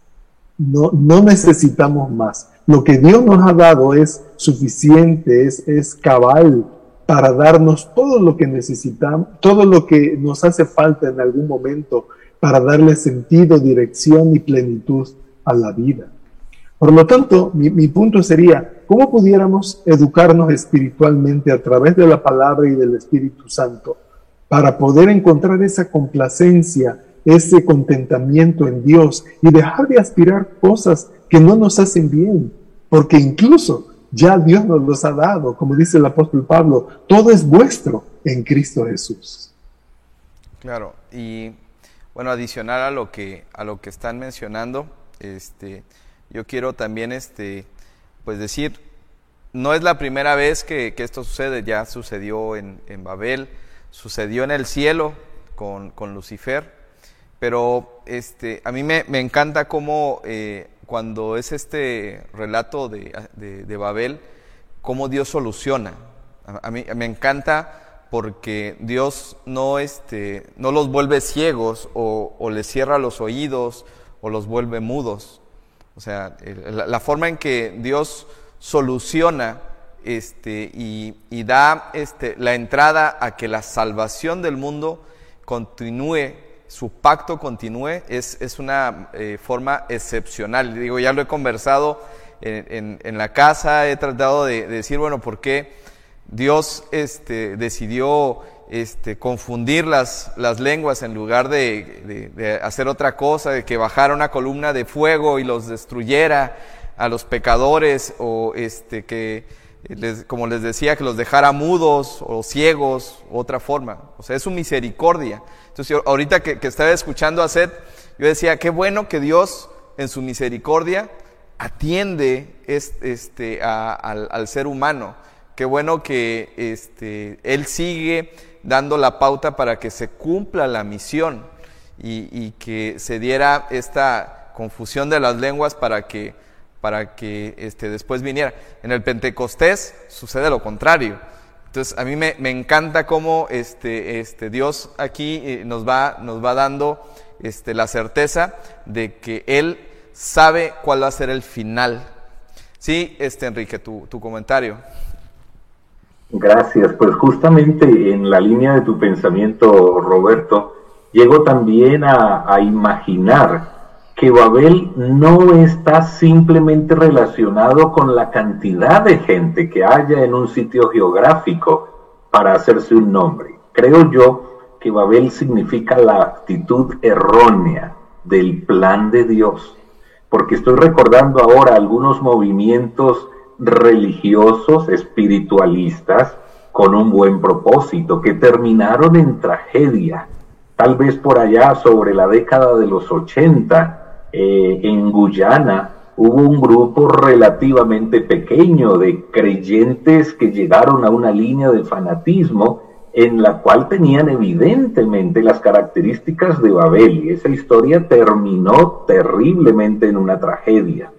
No, no necesitamos más. Lo que Dios nos ha dado es suficiente, es, es cabal para darnos todo lo que necesitamos, todo lo que nos hace falta en algún momento para darle sentido, dirección y plenitud a la vida. Por lo tanto, mi, mi, punto sería, ¿cómo pudiéramos educarnos espiritualmente a través de la palabra y del Espíritu Santo para poder encontrar esa complacencia, ese contentamiento en Dios y dejar de aspirar cosas que no nos hacen bien, porque incluso ya Dios nos los ha dado, como dice el apóstol Pablo, todo es vuestro en Cristo Jesús. Claro, y bueno, adicional a lo que a lo que están mencionando, este, yo quiero también este, pues decir, no es la primera vez que, esto sucede, ya sucedió en, en Babel, sucedió en el cielo con, Lucifer, pero este, a mí me, encanta cómo eh, cuando es este relato de, Babel, cómo Dios soluciona. A, mí me encanta porque Dios no, este, no los vuelve ciegos o, o les cierra los oídos o los vuelve mudos. O sea, la forma en que Dios soluciona este, y, da este, la entrada a que la salvación del mundo continúe, su pacto continúe, es, es una eh, forma excepcional. Digo, ya lo he conversado en, la casa he tratado de, decir, bueno, ¿por qué Dios este, decidió este, confundir las, las lenguas en lugar de, hacer otra cosa, de que bajara una columna de fuego y los destruyera a los pecadores o este, que, como les decía, que los dejara mudos o ciegos, otra forma. O sea, es su misericordia. Entonces, ahorita que, estaba escuchando a Seth, yo decía, qué bueno que Dios en su misericordia atiende este, al, al, ser humano. Qué bueno que este, Él sigue dando la pauta para que se cumpla la misión y, que se diera esta confusión de las lenguas para que, para que este, después viniera. En el Pentecostés sucede lo contrario. Entonces a mí me, encanta cómo este, este, Dios aquí eh, nos, va, nos va dando este, la certeza de que Él sabe cuál va a ser el final. Sí, este, Enrique, tu, tu comentario. Gracias. Pues justamente en la línea de tu pensamiento, Roberto, llego también a, imaginar que Babel no está simplemente relacionado con la cantidad de gente que haya en un sitio geográfico para hacerse un nombre. Creo yo que Babel significa la actitud errónea del plan de Dios, porque estoy recordando ahora algunos movimientos religiosos, espiritualistas, con un buen propósito, que terminaron en tragedia. Tal vez por allá, sobre la década de los 80, eh, en Guyana, hubo un grupo relativamente pequeño de creyentes que llegaron a una línea de fanatismo en la cual tenían evidentemente las características de Babel y esa historia terminó terriblemente en una tragedia.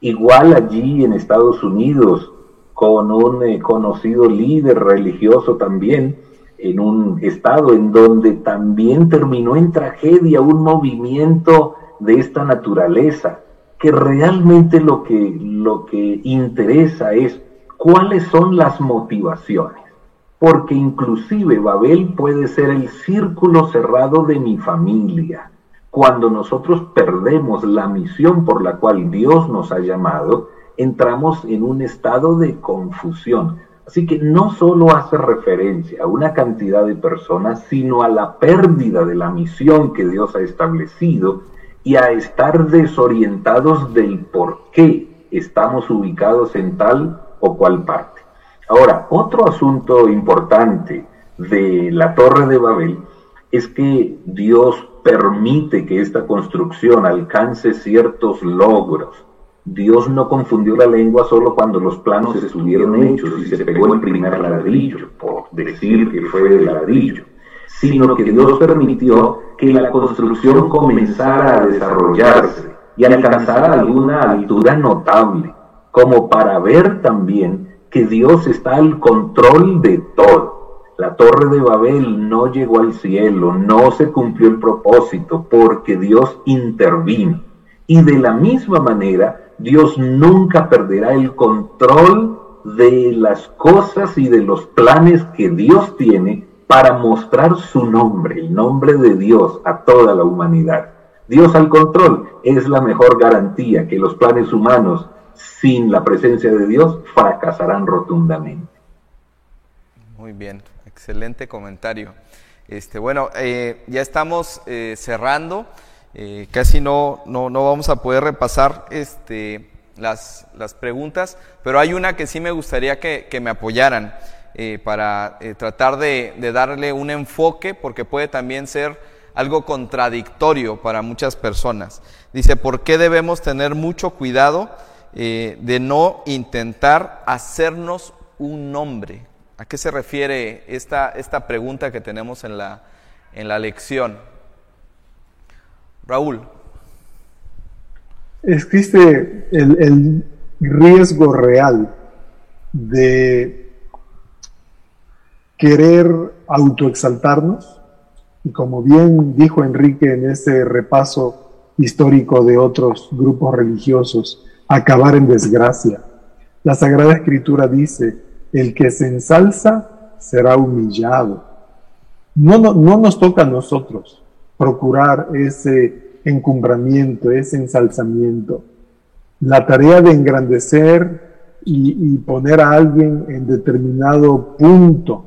Igual allí en Estados Unidos, con un eh, conocido líder religioso también, en un estado en donde también terminó en tragedia un movimiento de esta naturaleza, que realmente lo que, lo que interesa es cuáles son las motivaciones, porque inclusive Babel puede ser el círculo cerrado de mi familia, cuando nosotros perdemos la misión por la cual Dios nos ha llamado, entramos en un estado de confusión. Así que no solo hace referencia a una cantidad de personas, sino a la pérdida de la misión que Dios ha establecido y a estar desorientados del por qué estamos ubicados en tal o cual parte. Ahora, otro asunto importante de la Torre de Babel es que Dios permite que esta construcción alcance ciertos logros. Dios no confundió la lengua solo cuando los planos estuvieron hechos y se pegó el primer ladrillo, por decir que fue el ladrillo, sino que Dios permitió que la construcción comenzara a desarrollarse y alcanzara alguna altura notable, como para ver también que Dios está al control de todo la torre de Babel no llegó al cielo, no se cumplió el propósito porque Dios intervino. Y de la misma manera, Dios nunca perderá el control de las cosas y de los planes que Dios tiene para mostrar su nombre, el nombre de Dios a toda la humanidad. Dios al control es la mejor garantía que los planes humanos sin la presencia de Dios fracasarán rotundamente. Muy bien. Excelente comentario. Este, bueno, eh, ya estamos eh, cerrando. Eh, casi no, no, no, vamos a poder repasar este, las, las, preguntas, pero hay una que sí me gustaría que, que me apoyaran para tratar de, de, darle un enfoque, porque puede también ser algo contradictorio para muchas personas. Dice, ¿por qué debemos tener mucho cuidado de no intentar hacernos un nombre? ¿A qué se refiere esta, esta pregunta que tenemos en la, en la lección? Raúl. Existe el, el riesgo real de querer autoexaltarnos y como bien dijo Enrique en ese repaso histórico de otros grupos religiosos, acabar en desgracia. La Sagrada Escritura dice, el que se ensalza será humillado. No, no, no nos toca a nosotros procurar ese encumbramiento, ese ensalzamiento. la tarea de engrandecer y, poner a alguien en determinado punto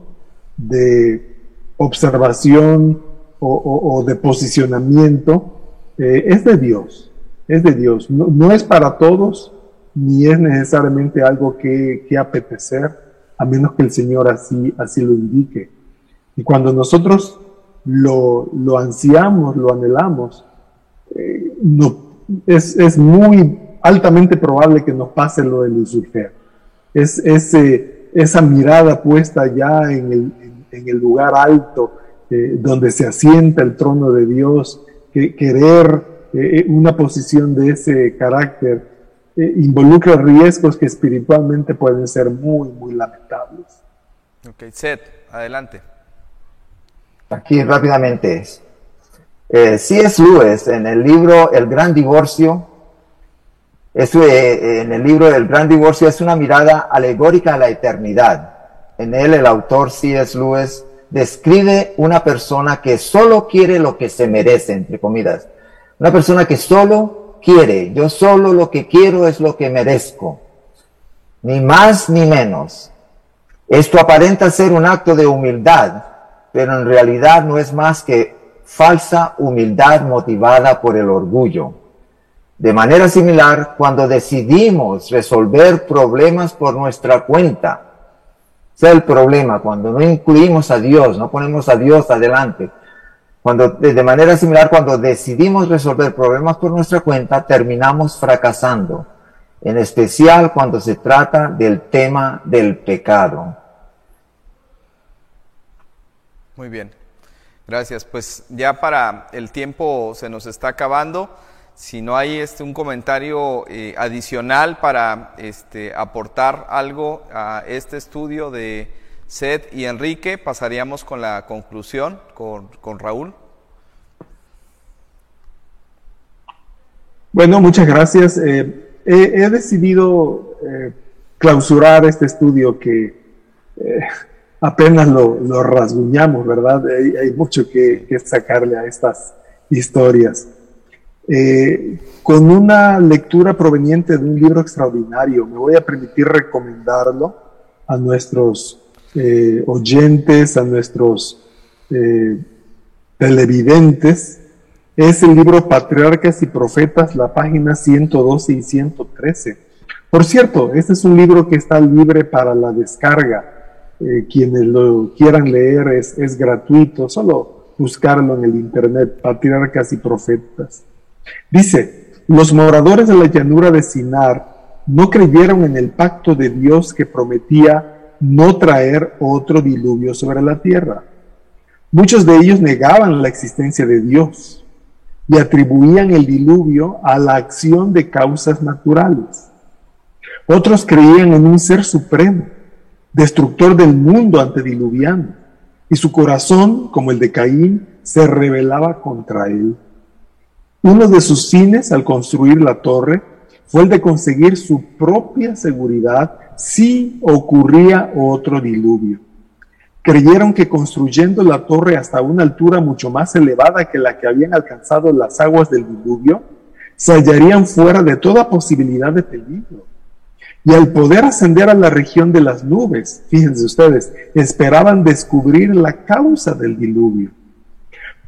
de observación o, de posicionamiento eh, es de Dios, es de Dios. No, es para todos, ni es necesariamente algo que, que, apetecer, a menos que el Señor así, así lo indique. Y cuando nosotros lo, lo ansiamos, lo anhelamos, eh, es, es, muy altamente probable que nos pase lo de Lucifer. Es ese, esa mirada puesta ya en el, en, el lugar alto, eh, donde se asienta el trono de Dios, que querer eh, una posición de ese carácter involucra riesgos que espiritualmente pueden ser muy, muy lamentables. Ok, Seth, adelante. Aquí rápidamente. Eh, C.S. Lewis en el libro El Gran Divorcio, es, eh, en el libro El Gran Divorcio es una mirada alegórica a la eternidad. En él el autor C.S. Lewis describe una persona que solo quiere lo que se merece, entre comidas. Una persona que solo quiere, yo solo lo que quiero es lo que merezco. Ni más ni menos. Esto aparenta ser un acto de humildad, pero en realidad no es más que falsa humildad motivada por el orgullo. De manera similar, cuando decidimos resolver problemas por nuestra cuenta, sea el problema, cuando no incluimos a Dios, no ponemos a Dios adelante, cuando, de manera similar, cuando decidimos resolver problemas por nuestra cuenta, terminamos fracasando, en especial cuando se trata del tema del pecado. Muy bien, gracias. Pues ya para el tiempo se nos está acabando. Si no hay este, un comentario eh, adicional para este, aportar algo a este estudio de Seth y Enrique, pasaríamos con la conclusión con, Raúl. Bueno, muchas gracias. Eh, he, decidido eh, clausurar este estudio que apenas lo, rasguñamos, ¿verdad? Hay, mucho que, sacarle a estas historias. Eh, con una lectura proveniente de un libro extraordinario, me voy a permitir recomendarlo a nuestros eh, oyentes, a nuestros eh, televidentes. Es el libro Patriarcas y Profetas, la página 112 y 113. Por cierto, este es un libro que está libre para la descarga eh, quienes lo quieran leer es, es gratuito, solo buscarlo en el internet, patriarcas y profetas. Dice, los moradores de la llanura de Sinar no creyeron en el pacto de Dios que prometía no traer otro diluvio sobre la tierra. Muchos de ellos negaban la existencia de Dios y atribuían el diluvio a la acción de causas naturales. Otros creían en un ser supremo destructor del mundo antediluviano, y su corazón, como el de Caín, se rebelaba contra él. Uno de sus fines al construir la torre fue el de conseguir su propia seguridad si ocurría otro diluvio. Creyeron que construyendo la torre hasta una altura mucho más elevada que la que habían alcanzado las aguas del diluvio, se hallarían fuera de toda posibilidad de peligro y al poder ascender a la región de las nubes, fíjense ustedes, esperaban descubrir la causa del diluvio.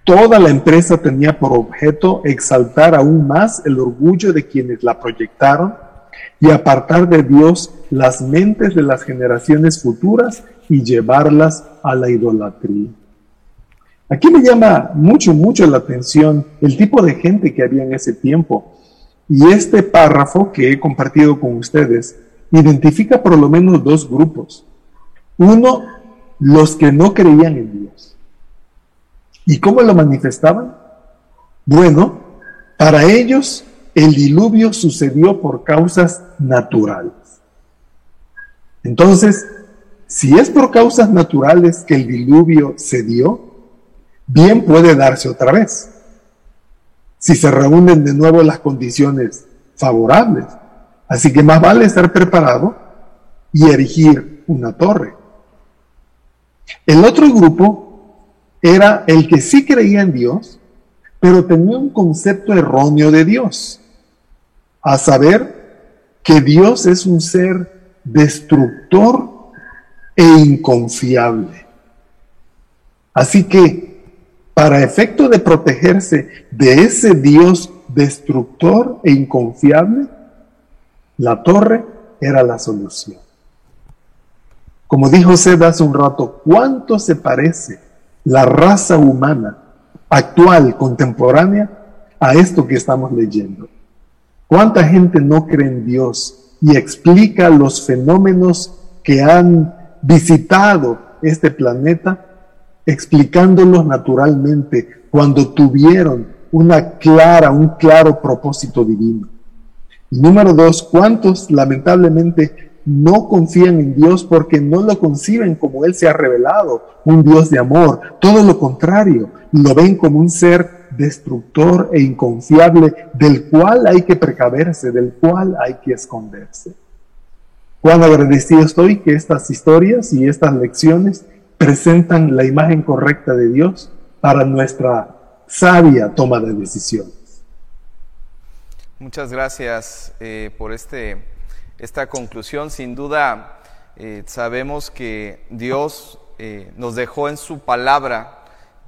Toda la empresa tenía por objeto exaltar aún más el orgullo de quienes la proyectaron y apartar de Dios las mentes de las generaciones futuras y llevarlas a la idolatría. Aquí me llama mucho, mucho la atención el tipo de gente que había en ese tiempo. Y este párrafo que he compartido con ustedes identifica por lo menos dos grupos. Uno, los que no creían en Dios. ¿Y cómo lo manifestaban? Bueno, para ellos el diluvio sucedió por causas naturales. Entonces, si es por causas naturales que el diluvio se dio, bien puede darse otra vez. Si se reúnen de nuevo las condiciones favorables. Así que más vale estar preparado y erigir una torre. El otro grupo era el que sí creía en Dios, pero tenía un concepto erróneo de Dios, a saber, que Dios es un ser destructor e inconfiable. Así que, para efecto de protegerse de ese Dios destructor e inconfiable, la torre era la solución. Como dijo Sed hace un rato, ¿cuánto se parece la raza humana actual, contemporánea, a esto que estamos leyendo? ¿Cuánta gente no cree en Dios y explica los fenómenos que han visitado este planeta explicándolos naturalmente cuando tuvieron una clara, un claro propósito divino? Y número dos, ¿cuántos lamentablemente no confían en Dios porque no lo conciben como Él se ha revelado, un Dios de amor. Todo lo contrario, lo ven como un ser destructor e inconfiable del cual hay que precaverse, del cual hay que esconderse. Cuán agradecido estoy que estas historias y estas lecciones presentan la imagen correcta de Dios para nuestra sabia toma de decisiones. Muchas gracias eh, por este esta conclusión. Sin duda, eh, sabemos que Dios eh, nos dejó en su palabra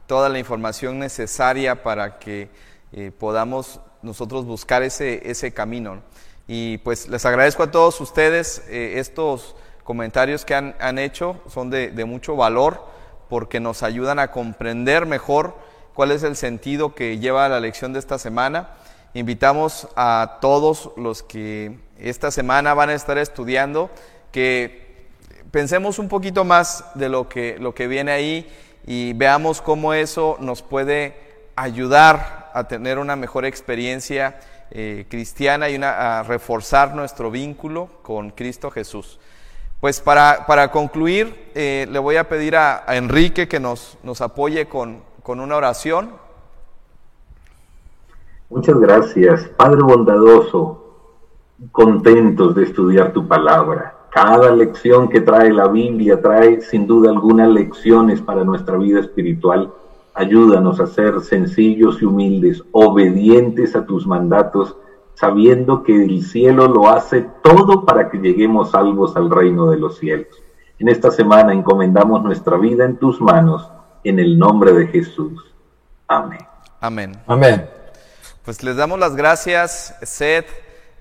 toda la información necesaria para que eh, podamos nosotros buscar ese, ese camino. Y pues les agradezco a todos ustedes estos comentarios que han, han hecho, son de, de mucho valor porque nos ayudan a comprender mejor cuál es el sentido que lleva la lección de esta semana. Invitamos a todos los que esta semana van a estar estudiando, que pensemos un poquito más de lo que, lo que viene ahí y veamos cómo eso nos puede ayudar a tener una mejor experiencia eh, cristiana y una, a reforzar nuestro vínculo con Cristo Jesús. Pues para, para concluir, eh, le voy a pedir a, Enrique que nos, nos apoye con, con una oración. Muchas gracias, Padre bondadoso contentos de estudiar tu palabra. Cada lección que trae la Biblia trae sin duda algunas lecciones para nuestra vida espiritual. Ayúdanos a ser sencillos y humildes, obedientes a tus mandatos, sabiendo que el cielo lo hace todo para que lleguemos salvos al reino de los cielos. En esta semana encomendamos nuestra vida en tus manos, en el nombre de Jesús. Amén. Amén. Amén. Pues les damos las gracias, Seth.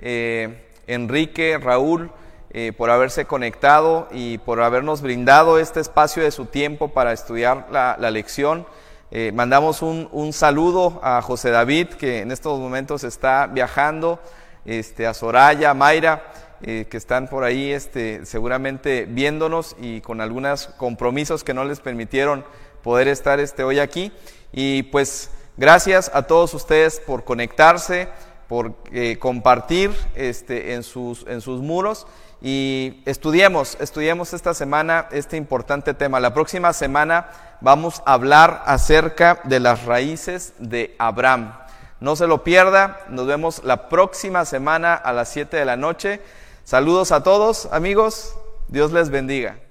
Eh, Enrique, Raúl, eh, por haberse conectado y por habernos brindado este espacio de su tiempo para estudiar la, lección. Eh, mandamos un, saludo a José David, que en estos momentos está viajando, este, a Soraya, a Mayra, que están por ahí este, seguramente viéndonos y con algunos compromisos que no les permitieron poder estar este, hoy aquí. Y pues gracias a todos ustedes por conectarse por eh, compartir este, en, sus, en sus muros y estudiemos, estudiemos esta semana este importante tema. La próxima semana vamos a hablar acerca de las raíces de Abraham. No se lo pierda, nos vemos la próxima semana a las 7 de la noche. Saludos a todos amigos, Dios les bendiga.